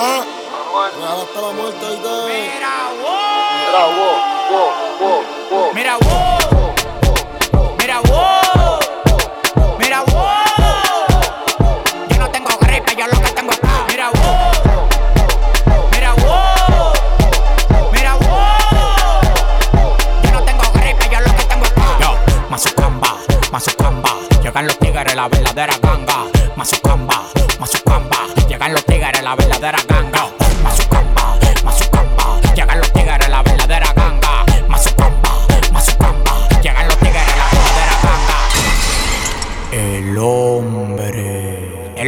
Ah, hasta la muerte y te. Mira, wow. Mira, wow. Mira, wow. Mira, wow. Yo no tengo gripe, yo lo que tengo es. Mira, wow. Mira, wow. Mira, wow. Yo no tengo gripe, yo lo que tengo es paz. Yo. Llegan los tigres, la verdadera ganga. Mazucamba.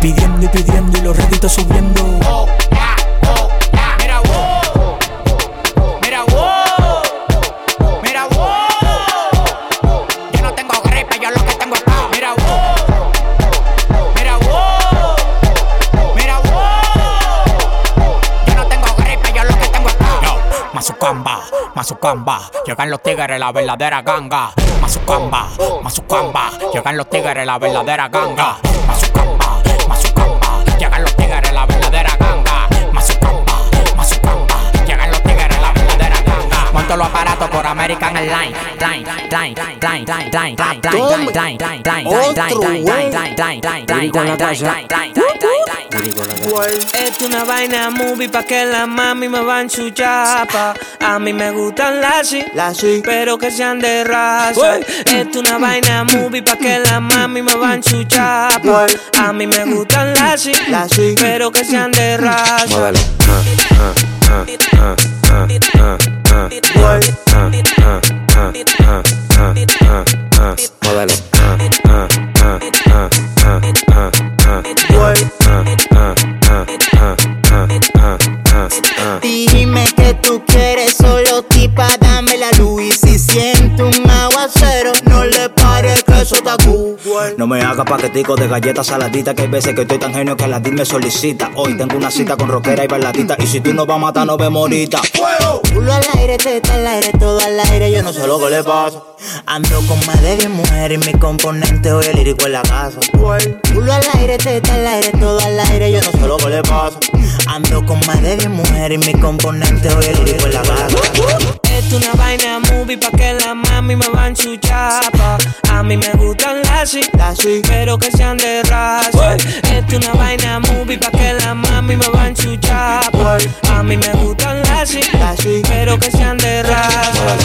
Pidiendo y pidiendo y los réditos subiendo. Oh, ya, oh. Mira, wow. Mira, wow. Mira, wow. Yo no tengo gripe, yo lo que tengo es paz. Mira, wow. Mira, wow. Mira, wow. Yo no tengo gripe, yo lo que tengo es paz. Yo, Mazucamba, Mazucamba. Llegan los tigres, la verdadera ganga. Mazucamba, Mazucamba. Llegan los tigres, la verdadera ganga. Line, line. Es una vaina movie pa' que la mami me van su chapa. A mí me gustan las sí, pero que sean de raza. Es una vaina movie pa' que la mami me van su chapa. A mí me gustan las sí, pero que sean de raza. Dale. No me haga paquetico de galletas saladitas Que hay veces que estoy tan genio que la DIL me solicita Hoy tengo una cita con rockera y bailadita Y si tú no vas a matar, no vemos ahorita Culo al aire, teta al aire, todo al aire, yo no sé lo que le pasa. Ando con más de 10 mujeres y mi componente hoy el lírico en la casa. Culo al aire, teta al aire, todo al aire, yo no sé lo que le pasa. Ando con más de 10 mujeres y mi componente hoy el lírico en la casa. Es una vaina movie pa' que la mami me van su chapa. A mí me gustan las sí, pero que sean de raza. Es una vaina movie pa' que la mami me van su chapa. A mí me gustan las sí, pero que sean de raza.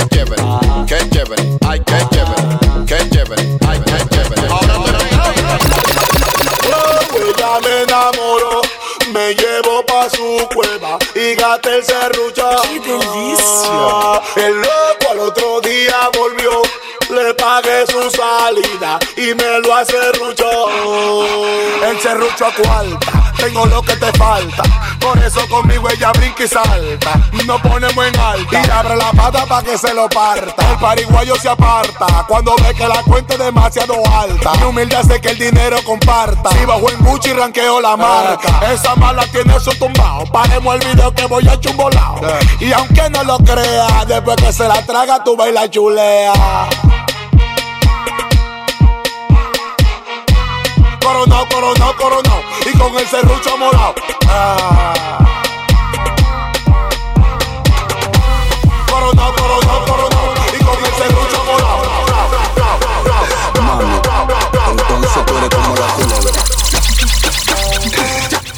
qué chévere, qué chévere, ay, qué chévere, qué chévere, ay, qué chévere. Ahora tú eres ella me enamoró, me llevo pa' su cueva y gata el serrucho. ¡Qué delicia! El loco al otro día volvió, le pagué su salida y me lo hace rucho serrucho a cuarta. Tengo lo que te falta. Por eso conmigo ella brinca y salta. Nos ponemos en alta. Y abre la pata para que se lo parta. El pariguayo se aparta. Cuando ve que la cuenta es demasiado alta. Mi humilde hace que el dinero comparta. Si bajo en Gucci, ranqueo la marca. Eh. Esa mala tiene su tumbao. Paremos el video que voy a chumbolao. Eh. Y aunque no lo crea, después que se la traga, tú bailas chulea. coronado, coronado, coronado. Y con el serrucho morado. Ah. Coronado, coronado, coronado. Y con el serrucho morado. entonces tú eres como la.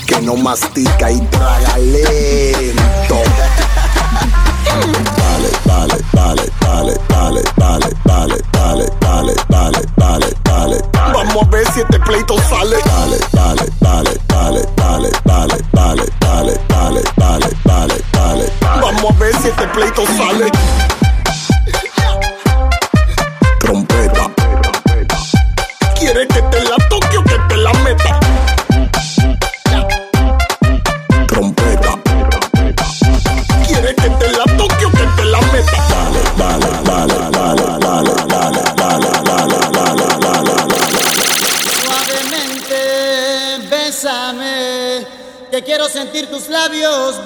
Que no mastica y traga lento. Dale, dale, dale, dale, dale, dale, dale, dale, dale, dale. Vamos a ver si este pleito sale. Dale, dale, dale, dale, dale, dale, dale, dale, dale, dale, dale, dale. Vamos a ver si este pleito sale.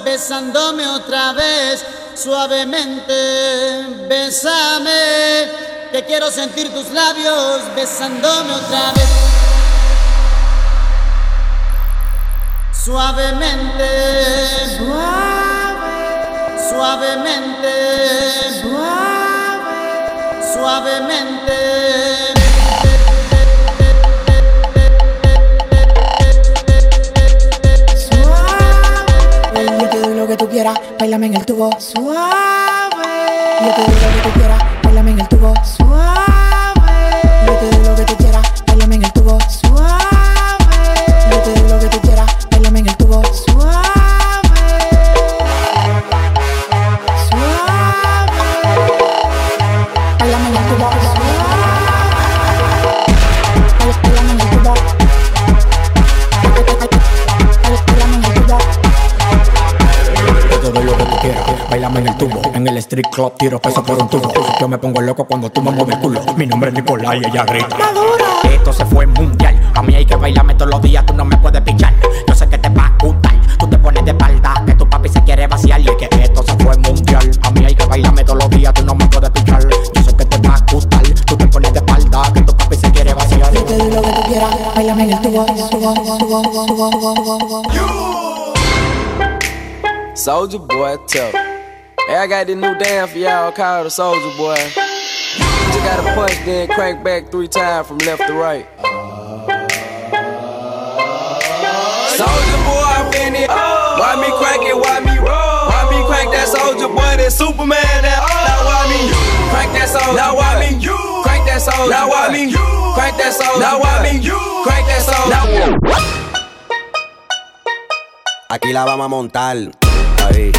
besándome otra vez, suavemente, besame, que quiero sentir tus labios, besándome otra vez. Suavemente, suavemente, suave, suavemente. bailame en el tubo suave. Yo te digo lo que tú quieras. club, tiro peso por un tubo. Yo me pongo loco cuando tú me mueves el culo. Mi nombre es Nicolás y ella grita. Maduro. Esto se fue mundial. A mí hay que bailarme todos los días, tú no me puedes pichar. Yo sé que te va a gustar. Tú te pones de espalda, que tu papi se quiere vaciar. Y es que esto se fue mundial. A mí hay que bailarme todos los días, tú no me puedes pichar. Yo sé que te va a gustar. Tú te pones de espalda, que tu papi se quiere vaciar. Yo te doy lo que tú quieras, bailame en el tubo, tubo, tubo, tubo, tubo, tubo. Soldier boy, tell. Hey, I got this new dance for y'all called the Soldier Boy. You just gotta punch, then crank back three times from left to right. Soldier Boy, I'm in it. Why me crank it? Why me roll? Why me crank that Soldier Boy? That Superman? That oh. Now why me you crank that Soldier? Now why me you crank that Soldier? Now why me you crank that Soldier? Now why me you crank that Soldier? Aquí la vamos a montar. Ahí.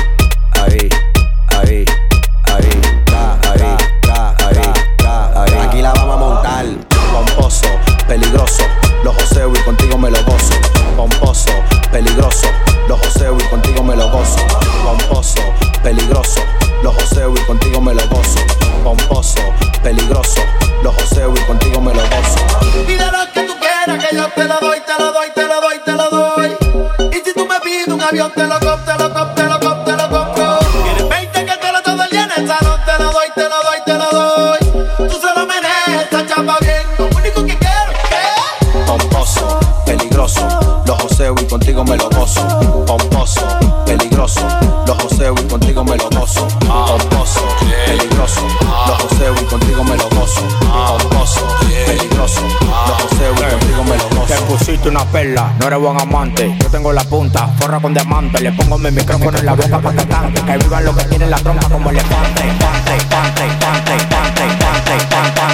peligroso, lo joseo y contigo me lo gozo. Pomposo, peligroso, lo joseo y contigo me lo gozo. Pomposo, peligroso, lo joseo y contigo me lo gozo. Pomposo, peligroso, lo joseo y contigo me lo gozo. Y de lo que tú quieras que yo te lo doy, te lo doy, te lo doy, te lo doy. Y si tú me pides un avión, te lo compro. contigo me. Pomposo, peligroso, los joseo y contigo me. Pomposo, peligroso, los joseo y contigo me. Pomposo, peligroso, lo joseo y contigo me lo gozo. Te pusiste una perla, no eres buen amante. Yo tengo la punta, forra con diamante. Le pongo mi micrófono en la boca para que cante. Que vivan los que tienen la trompa como elefante. Pante, pante, pante, pante, pante, pante, pante,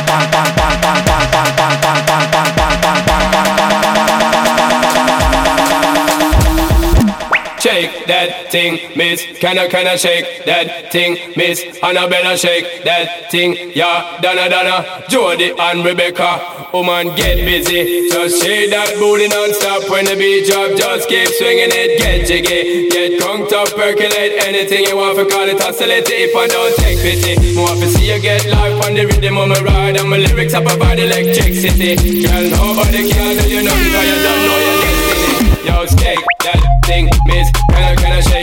thing, miss. Can I, can I shake that thing, miss? Annabella shake that thing, yeah. Donna, Donna, Jody and Rebecca. Woman, get busy. Just shake that booty non-stop when the beat drop. Just keep swinging it, get jiggy. Get conked up, percolate anything you want for call it oscillate. If I don't take pity, more to see you get life on the rhythm of my ride. And my lyrics up about electricity. Girl, nobody can do you nothing cause you don't know your destiny. Yo, shake that thing, miss. Can I, can I shake?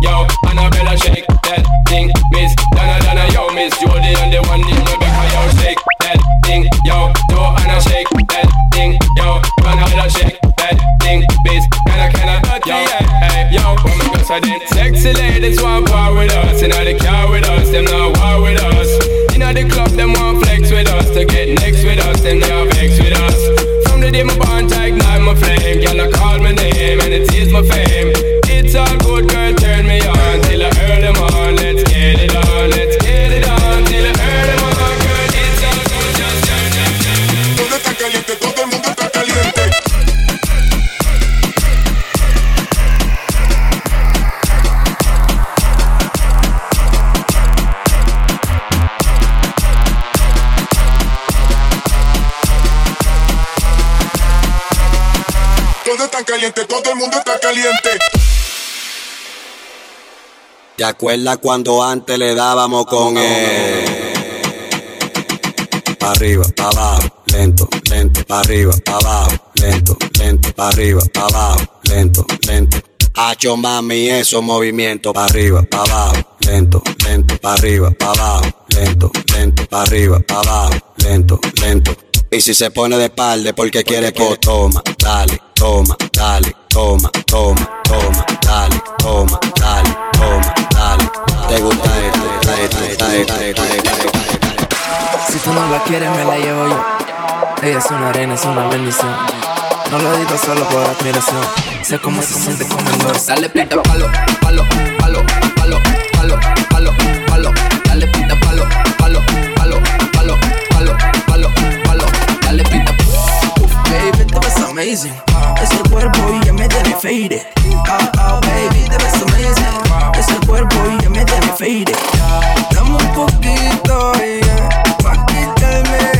Yo, acuerdas cuando antes le dábamos con él? Pa' arriba, pa' abajo, lento, lento, pa' arriba, pa' abajo, lento, lento, pa' arriba, pa' abajo, lento, lento. Hacho mami, esos movimientos, pa' arriba, pa' abajo, lento, lento, pa' arriba, pa' abajo, lento, lento, pa' arriba, pa' abajo, lento, lento. Y si se pone de espalda porque quiere que toma, dale, toma, dale, toma, toma, toma, dale, toma, dale, toma. Si tú no la quieres, me la llevo yo. Ella es una reina, es una bendición. No lo digo solo por admiración. Sé cómo se siente dolor. Dale pita palo, palo, palo, palo, palo, palo, palo. Dale pita palo, palo, palo, palo, palo, palo, palo. Dale pita Baby, amazing. Ese cuerpo y ya me tiene faded. Ah, ah, baby, te ves amazing. Ese cuerpo y ya me tiene faded. Dame un poquito, yeah. Pa' quitarme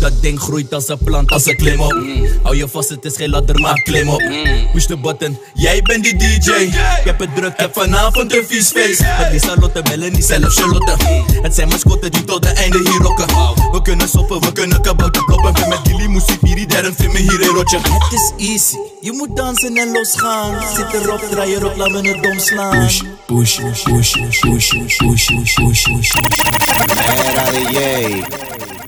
Dat ding groeit als een plant, als een klim op. Hou je vast, het is geen ladder, maar klim op. Mm. Push de button, jij bent die DJ. Ik heb het druk, heb vanavond een vies feest. Het is Charlotte, bellen niet zelf Charlotte. Het zijn mascotten die tot de einde hier rocken. We kunnen soppen, we kunnen kabouter kloppen. Vind met die muziek hier, die vind hier in rotje. Het is easy, je moet dansen en losgaan. Zit erop, draai erop, laat me het dom slaan. Push, push, push, push, push, push, push, push, push, push, push, push, push,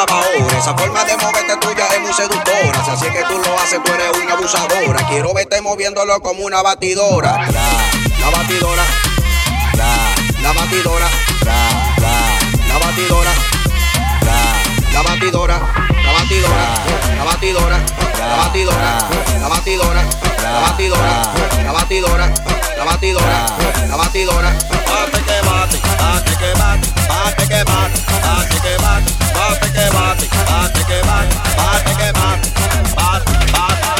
Esa forma de moverte tuya es muy seductora. Si así es que tú lo haces, tú eres una abusadora. Quiero verte moviéndolo como una batidora. La batidora. La batidora. La batidora. La batidora. La batidora. La batidora. La batidora. La batidora. La batidora. La batidora. La batidora. La batidora. Bate que bate, bate que bate, bate que bate, bate que bate, bate que bate, bate que bate, bate que bate, bate, bate.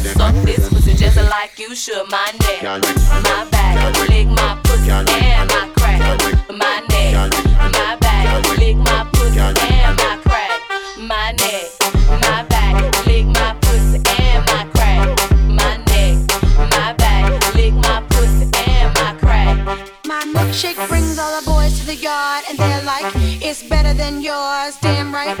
like you should. My neck, my back, lick my pussy and my crack. My neck, my back, lick my pussy and my crack. My neck, my back, lick my pussy and my crack. My neck, my back, lick my pussy and my crack. My milkshake brings all the boys to the yard, and they're like, It's better than yours. Damn right, it's better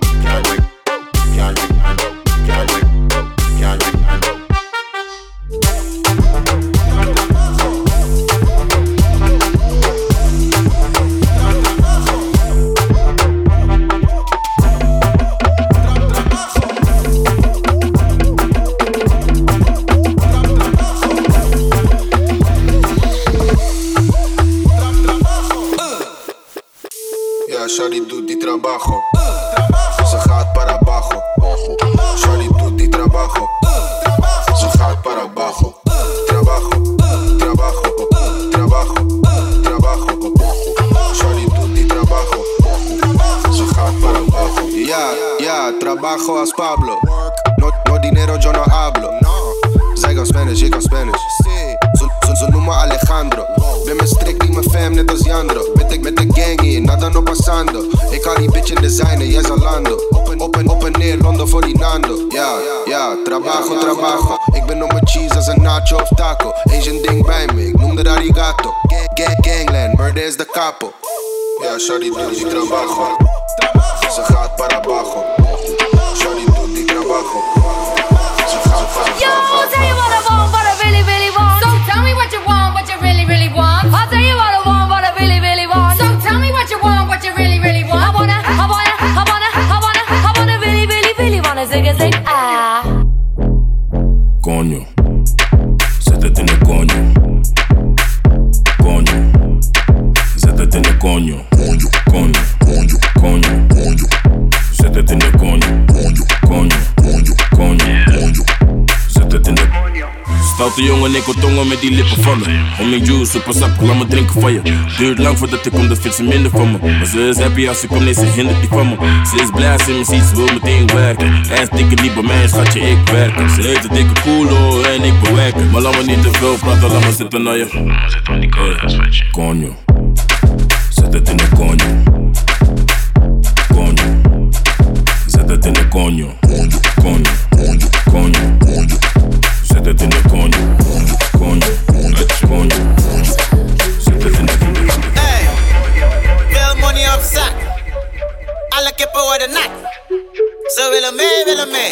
Shari doet trabajo. Ze gaat para abajo. Shari doet die trabajo. Ze gaat para abajo. Trabajo, trabajo, trabajo, trabajo. Shari doet die trabajo. Ze gaat para abajo. Ja, ja, trabajo als Pablo. No, no dinero, yo no hablo. Zij kan Spanish, ik kan Spanish. Alejandro. Ben met strik, niet mijn fam, net als Jandro. Met de, met de gang hier, nada no pasando. Ik haal die bitch in designer, jij Zalando. Op en, op en, op en neer, Londen voor die Nando. Ja, ja, trabajo, trabajo. Ik ben op mijn cheese als een nacho of taco. Asian ding bij me, ik noem dat arigato. Gang, gang, gangland, murder is de capo. Ja, Shari doet die trabajo. Ze gaat para abajo. Stoute jongen, ik wil tongen met die lippen van me. Homie juice, super sap, laat me drinken van je. Duurt lang voordat ik kom, dat vindt ze minder van me. Maar ze is happy als ze komt, nee, ze hindert die van me. Ze is blij als ze me ziet, ze wil meteen werken. Hij is dikke niet bij mij, schatje, ik werk. Ze heet de dikke koelo en ik bewerken. Maar laat me niet te veel praten, laat me zitten naar je. Hey, Coño, zet het in de coño. Coño, zet het in de coño. Coño, coño, coño, coño. Sete ty na koniu, koniu, lecz koniu Sete ty na koniu money Alle kippen Ze willen willen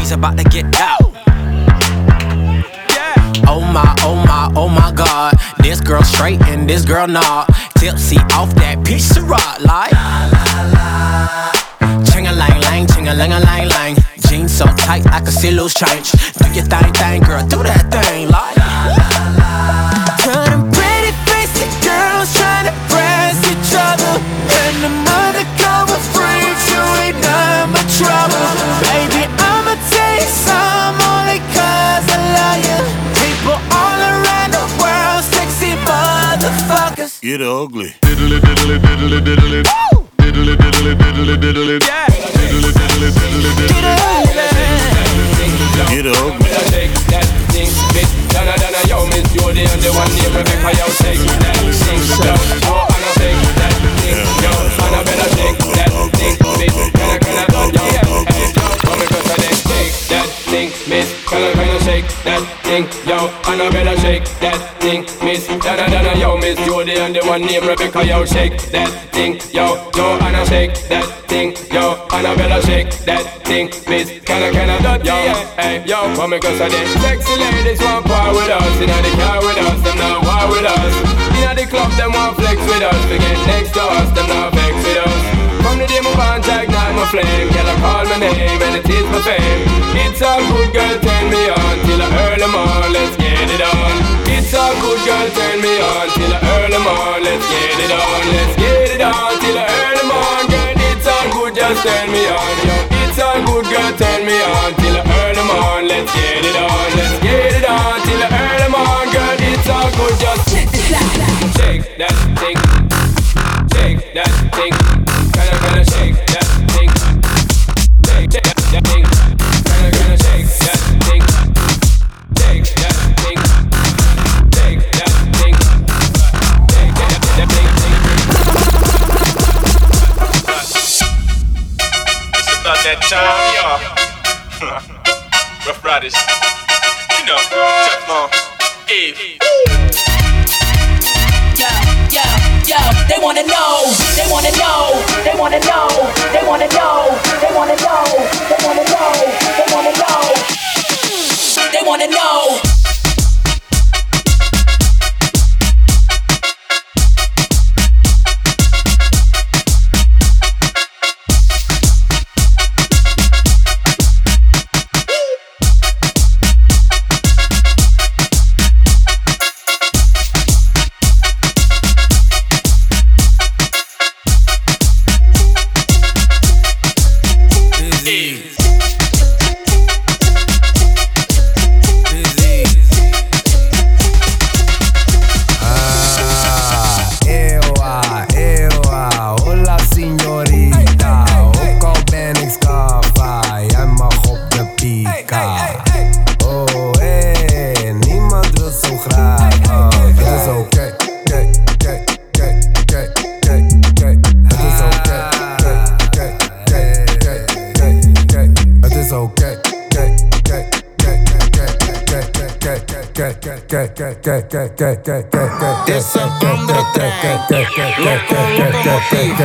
We's about to get down. Oh my, oh my, oh my god. This girl straight and this girl not. Tipsy off that of rock like. Ching a lang lang, ching a lang a lang lang. Jeans so tight I can see loose change. Do your thing, thing, girl, do that thing like. Get ugly. Diddly diddly diddly diddly. Diddly diddly diddly diddly. Yeah. Diddly diddly diddly diddly. Get ugly. Donna, Donna, Jody, the one shake that thing, shake that thing, yo, Miss, come and that thing, Miss, kinda, kinda, shake that thing, yo, Annabella, shake that thing, Miss, Donna, Donna, yo, Miss. Jody, and the one named Rebecca, yo, shake that thing, yo, yo, Anna, shake that thing, yo, Annabella, shake that thing, Miss, Can kinda, kinda, yo, hey, yo, come and cause I did sexy ladies want part with us, inna the car with us, them not war with us. Inna the club, them want flex with us. We get next to us, them not vex with us. The day my band ignite my flame, girl I call my name and it is my fame. It's a good girl, turn me on till I early morn. Let's get it on. It's a good girl, turn me on till I early morn. Let's get it on. Let's get it on till I early morn, girl. It's a good, just turn me on. Yo, it's a good girl, turn me on till I early morn. Let's get it on. Let's get it on till I early morn, girl. It's a good, just shake that thing, shake about that time, y'all. Rough Riders. You know, Teflon. Eve. Yo, yo, yo, they wanna know, they wanna know, they wanna know, they wanna know, they wanna know, they wanna know, they wanna know, they wanna know. Ah, Ese hombre trae loco, loco motivo.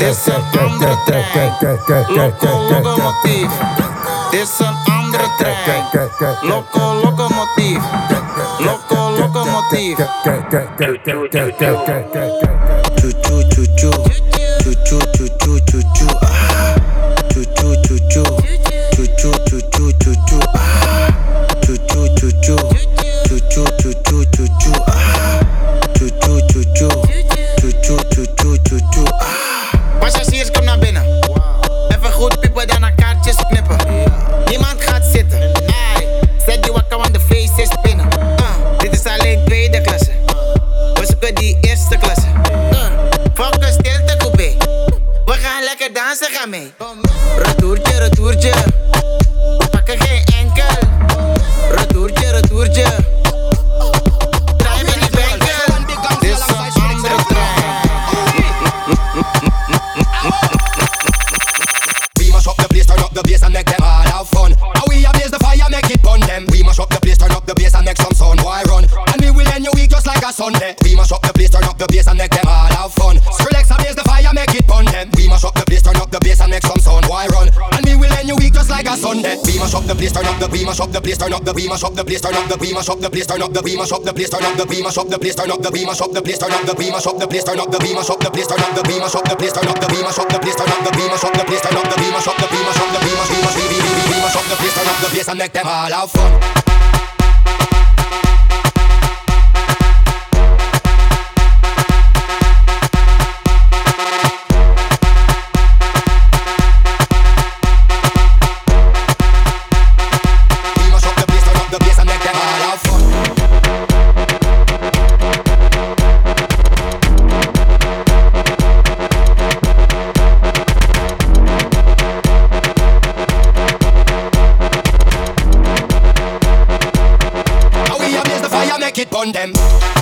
Ese hombre trae loco, loco motivo. Ese hombre trae loco, loco motivo. Loco, loco motivo. Chuchu, chuchu, chuchu, chuchu, chuchu, chuchu, chuchu, chuchu. the place, turn up the we mash up the place, turn up the we mash up the place, turn up the we mash up the place, turn up the we mash up the place, turn up the we mash up the place, turn up the we mash up the place, turn up the we mash up the place, turn up the we mash up the place, turn up the we mash up the place, turn up the we mash up the place, turn up the we mash up the place, turn up the we mash up the place, turn up the we mash up the place, turn up the place, and make them all have fun. make it on them.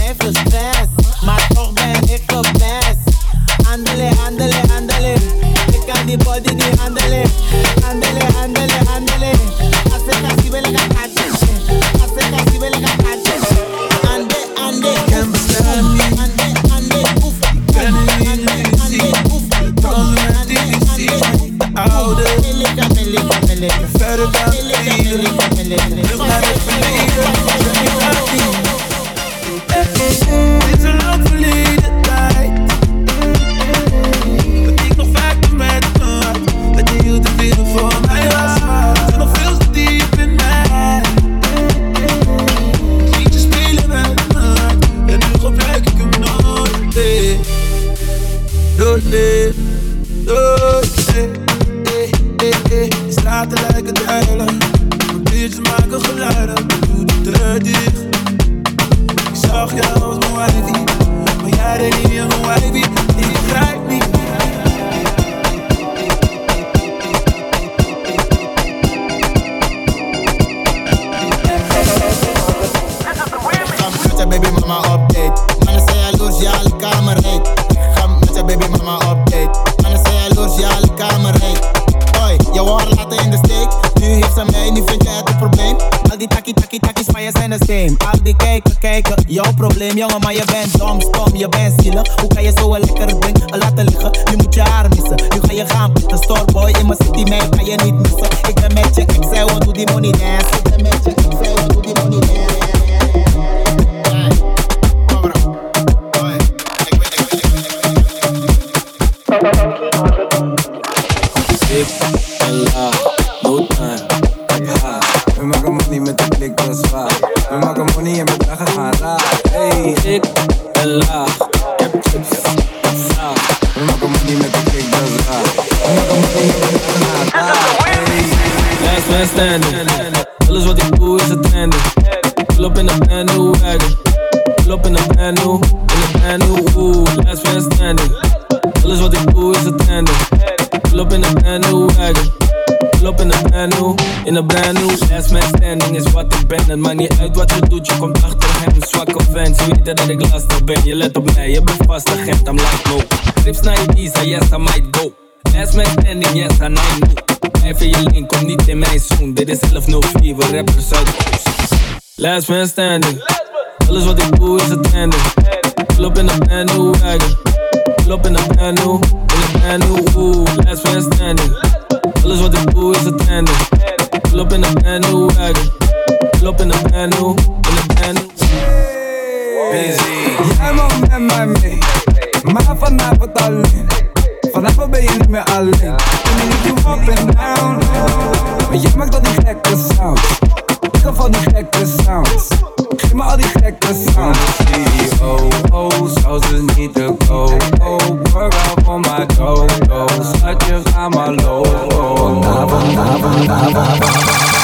If it's fast same. Al die kijken, kijken, jouw probleem, jongen, maar je bent dom, stom, je bent zielig. Hoe kan je zo een lekker ding laten liggen? Nu moet je haar missen, nu ga je gaan pitten. Storeboy in mijn city, man kan je niet missen. Ik ben met je, ik zei, want doe die money dance. Ik ben met je, ik zei, want doe die money dance. Doe is het einde. Pull up in een brand new wagon. Pull up in een brand new, in een brand new. Last man standing is wat ik ben. Het maakt niet uit wat je doet, je komt achter hem. Zwakke fans, weet dat ik lastig ben. Je let op mij, je bent vast agent, I'm like no. Trips naar visa, yes I might go. Last man standing, yes I know. Blijf in je link, kom niet in mijn zoen. Dit is 1104, we rappers uit de oost. Last man standing. Alles wat ik doe is het einde. Pull up in een brand new wagon. Lup in a brand new, in a brand new, ooh. last man standing. Alles wat ik doe is het in a brand new wagon. Lup in a brand new, in de Manu. Busy. Jij mag met mij mee, maar vanavond alleen. Vanavond ben je niet meer alleen. Ik ben niet you up and down, maar jij maakt dat die gekke sound. Hou van die gekke sounds. Geef me al die gekke sounds. CEO, oh, zo ze niet te go. Oh, work out on my je ga maar low. Vanavond, vanavond, vanavond.